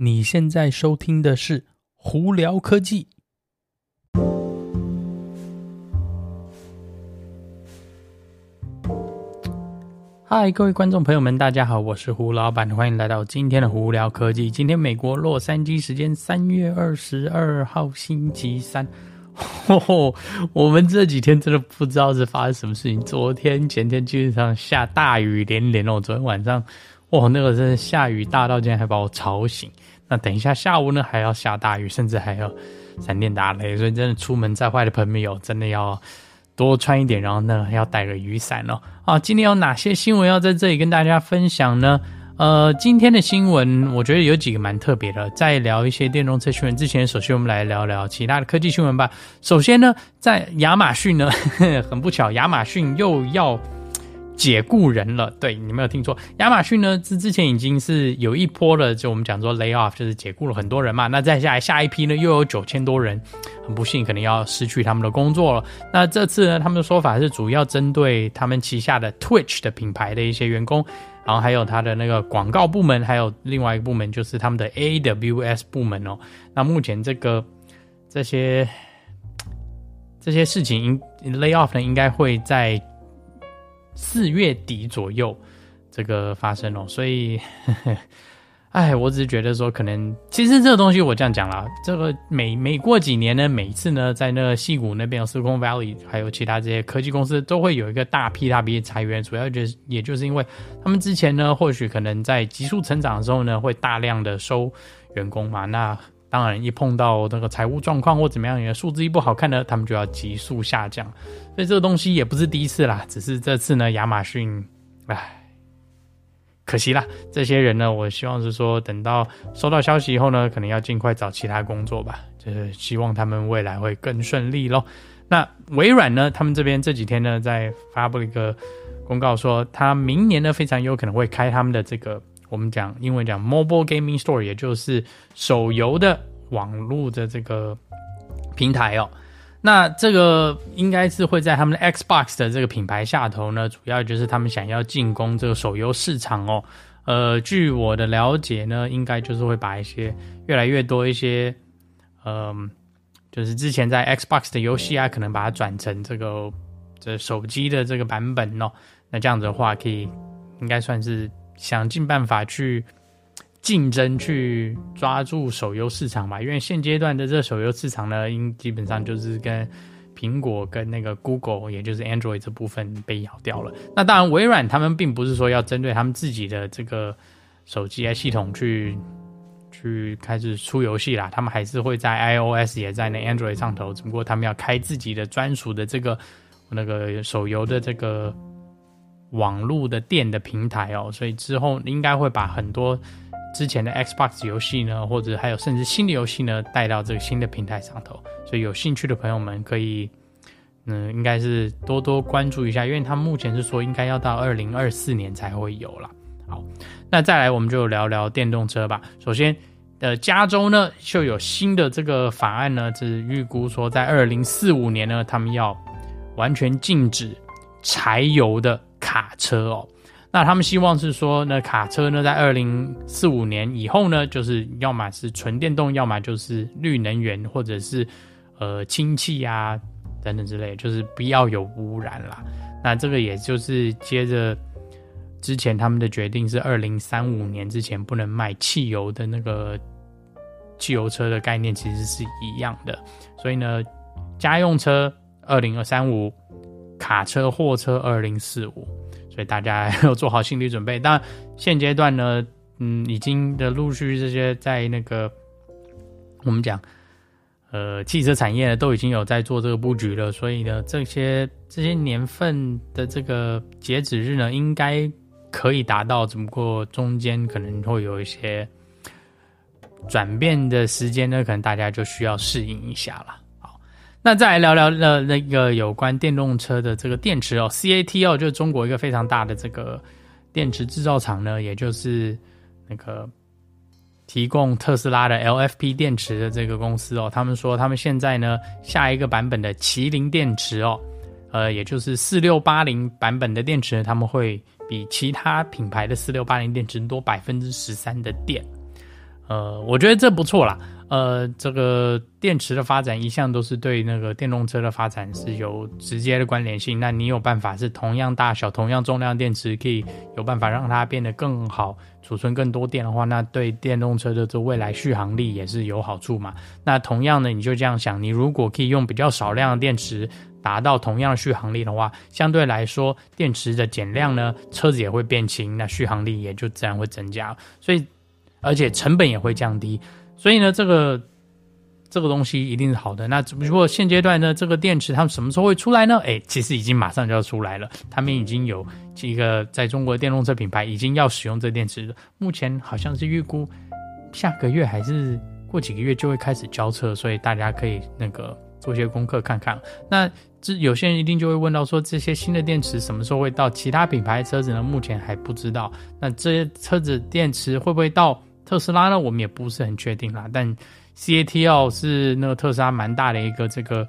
你现在收听的是《胡聊科技》。嗨，各位观众朋友们，大家好，我是胡老板，欢迎来到今天的《胡聊科技》。今天美国洛杉矶时间三月二十二号星期三，吼 吼，我们这几天真的不知道是发生什么事情。昨天、前天基本上下大雨连连哦，昨天晚上。哇，那个真的下雨大到今天还把我吵醒。那等一下下午呢还要下大雨，甚至还要闪电打雷，所以真的出门在外的朋友真的要多穿一点，然后呢要带个雨伞哦。啊，今天有哪些新闻要在这里跟大家分享呢？呃，今天的新闻我觉得有几个蛮特别的。在聊一些电动车新闻之前，首先我们来聊聊其他的科技新闻吧。首先呢，在亚马逊呢，很不巧，亚马逊又要。解雇人了，对，你没有听错，亚马逊呢，之之前已经是有一波了，就我们讲说 lay off，就是解雇了很多人嘛。那再下来下一批呢，又有九千多人，很不幸可能要失去他们的工作了。那这次呢，他们的说法是主要针对他们旗下的 Twitch 的品牌的一些员工，然后还有他的那个广告部门，还有另外一个部门就是他们的 AWS 部门哦。那目前这个这些这些事情应 lay off 呢，应该会在。四月底左右，这个发生了，所以，哎，我只是觉得说，可能其实这个东西我这样讲啦，这个每每过几年呢，每次呢，在那个矽谷那边，Silicon Valley，还有其他这些科技公司，都会有一个大批大批的裁员，主要就是也就是因为他们之前呢，或许可能在急速成长的时候呢，会大量的收员工嘛，那。当然，一碰到那个财务状况或怎么样，你的数字一不好看呢，他们就要急速下降。所以这个东西也不是第一次啦，只是这次呢，亚马逊，唉，可惜啦。这些人呢，我希望是说，等到收到消息以后呢，可能要尽快找其他工作吧。就是希望他们未来会更顺利咯。那微软呢，他们这边这几天呢，在发布一个公告说，他明年呢，非常有可能会开他们的这个。我们讲英文讲 mobile gaming store，也就是手游的网络的这个平台哦。那这个应该是会在他们的 Xbox 的这个品牌下头呢，主要就是他们想要进攻这个手游市场哦。呃，据我的了解呢，应该就是会把一些越来越多一些，嗯、就是之前在 Xbox 的游戏啊，可能把它转成这个这手机的这个版本哦。那这样子的话，可以应该算是。想尽办法去竞争，去抓住手游市场吧。因为现阶段的这手游市场呢，应基本上就是跟苹果跟那个 Google，也就是 Android 这部分被咬掉了。那当然，微软他们并不是说要针对他们自己的这个手机系统去去开始出游戏啦，他们还是会在 iOS 也在那 Android 上头，只不过他们要开自己的专属的这个那个手游的这个。网络的店的平台哦，所以之后应该会把很多之前的 Xbox 游戏呢，或者还有甚至新的游戏呢，带到这个新的平台上头。所以有兴趣的朋友们可以，嗯，应该是多多关注一下，因为他目前是说应该要到二零二四年才会有了。好，那再来我们就聊聊电动车吧。首先，呃，加州呢就有新的这个法案呢，是预估说在二零四五年呢，他们要完全禁止柴油的。卡车哦，那他们希望是说，那卡车呢，在二零四五年以后呢，就是要么是纯电动，要么就是绿能源，或者是呃氢气啊等等之类，就是不要有污染啦。那这个也就是接着之前他们的决定是二零三五年之前不能卖汽油的那个汽油车的概念，其实是一样的。所以呢，家用车二零二三五。卡车、货车，二零四五，所以大家 要做好心理准备。但，现阶段呢，嗯，已经的陆续这些在那个我们讲，呃，汽车产业呢都已经有在做这个布局了。所以呢，这些这些年份的这个截止日呢，应该可以达到，只不过中间可能会有一些转变的时间呢，可能大家就需要适应一下了。那再来聊聊那那个有关电动车的这个电池哦，CATL 就是中国一个非常大的这个电池制造厂呢，也就是那个提供特斯拉的 LFP 电池的这个公司哦，他们说他们现在呢下一个版本的麒麟电池哦，呃，也就是四六八零版本的电池，他们会比其他品牌的四六八零电池多百分之十三的电。呃，我觉得这不错啦。呃，这个电池的发展一向都是对那个电动车的发展是有直接的关联性。那你有办法是同样大小、同样重量电池，可以有办法让它变得更好，储存更多电的话，那对电动车的这未来续航力也是有好处嘛。那同样的，你就这样想，你如果可以用比较少量的电池达到同样的续航力的话，相对来说，电池的减量呢，车子也会变轻，那续航力也就自然会增加。所以，而且成本也会降低。所以呢，这个这个东西一定是好的。那只不过现阶段呢，这个电池它们什么时候会出来呢？哎，其实已经马上就要出来了。他们已经有几个在中国电动车品牌已经要使用这电池。目前好像是预估下个月还是过几个月就会开始交车，所以大家可以那个做些功课看看。那这有些人一定就会问到说，这些新的电池什么时候会到其他品牌车子呢？目前还不知道。那这些车子电池会不会到？特斯拉呢，我们也不是很确定啦。但 CATL 是那个特斯拉蛮大的一个这个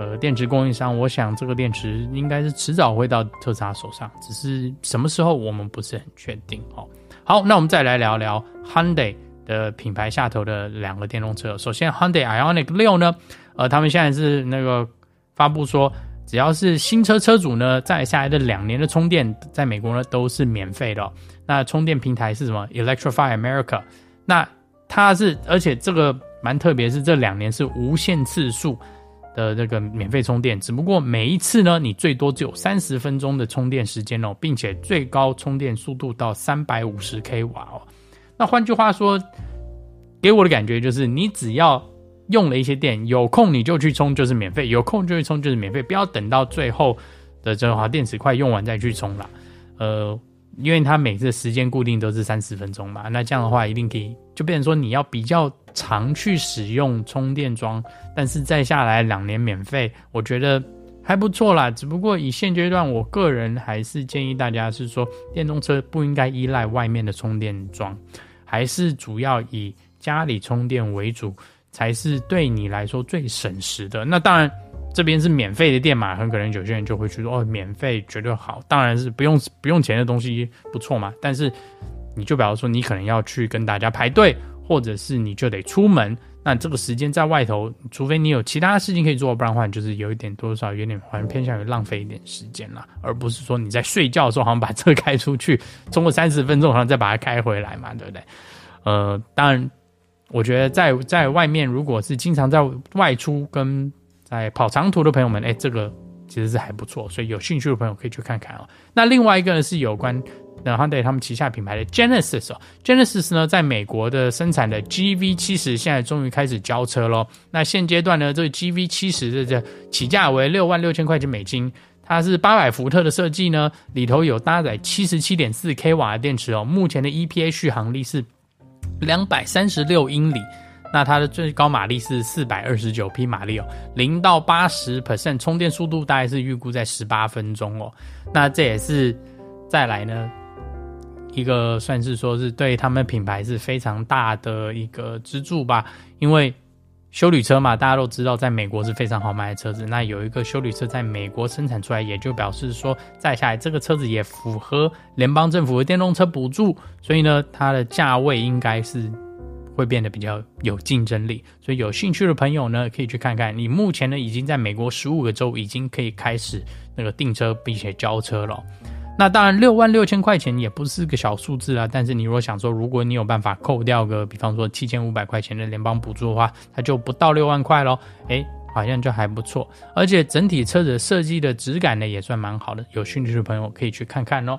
呃电池供应商，我想这个电池应该是迟早会到特斯拉手上，只是什么时候我们不是很确定哦。好，那我们再来聊聊 Hyundai 的品牌下头的两个电动车。首先 Hyundai Ionic 六呢，呃，他们现在是那个发布说，只要是新车车主呢，在下来的两年的充电，在美国呢都是免费的哦。那充电平台是什么？Electrify America。那它是，而且这个蛮特别，是这两年是无限次数的这个免费充电，只不过每一次呢，你最多只有三十分钟的充电时间哦，并且最高充电速度到三百五十 k 瓦哦。那换句话说，给我的感觉就是，你只要用了一些电，有空你就去充，就是免费；有空就去充，就是免费，不要等到最后的这个电池快用完再去充了。呃。因为它每次的时间固定都是三十分钟嘛，那这样的话一定可以，就变成说你要比较常去使用充电桩，但是再下来两年免费，我觉得还不错啦。只不过以现阶段，我个人还是建议大家是说，电动车不应该依赖外面的充电桩，还是主要以家里充电为主，才是对你来说最省时的。那当然。这边是免费的店嘛，很可能有些人就会去说哦，免费绝对好，当然是不用不用钱的东西不错嘛。但是你就比方说你可能要去跟大家排队，或者是你就得出门，那这个时间在外头，除非你有其他事情可以做，不然的话就是有一点多少有点好像偏向于浪费一点时间啦，而不是说你在睡觉的时候好像把车开出去充个三十分钟，好像再把它开回来嘛，对不对？呃，当然，我觉得在在外面如果是经常在外出跟在跑长途的朋友们，哎，这个其实是还不错，所以有兴趣的朋友可以去看看哦。那另外一个呢是有关呃 Hyundai 他们旗下品牌的 Genesis 哦，Genesis 呢在美国的生产的 GV70 现在终于开始交车喽。那现阶段呢，这个 GV70 的这起价为六万六千块钱美金，它是八百伏特的设计呢，里头有搭载七十七点四 k 瓦的电池哦，目前的 EPA 续航力是两百三十六英里。那它的最高马力是四百二十九匹马力哦，零到八十 percent 充电速度大概是预估在十八分钟哦。那这也是再来呢一个算是说是对他们品牌是非常大的一个支柱吧，因为修旅车嘛，大家都知道在美国是非常好卖的车子。那有一个修旅车在美国生产出来，也就表示说再下来这个车子也符合联邦政府的电动车补助，所以呢，它的价位应该是。会变得比较有竞争力，所以有兴趣的朋友呢，可以去看看。你目前呢，已经在美国十五个州已经可以开始那个订车并且交车了。那当然，六万六千块钱也不是个小数字啊。但是你如果想说，如果你有办法扣掉个，比方说七千五百块钱的联邦补助的话，它就不到六万块咯。诶，好像就还不错。而且整体车子设计的质感呢，也算蛮好的。有兴趣的朋友可以去看看哦。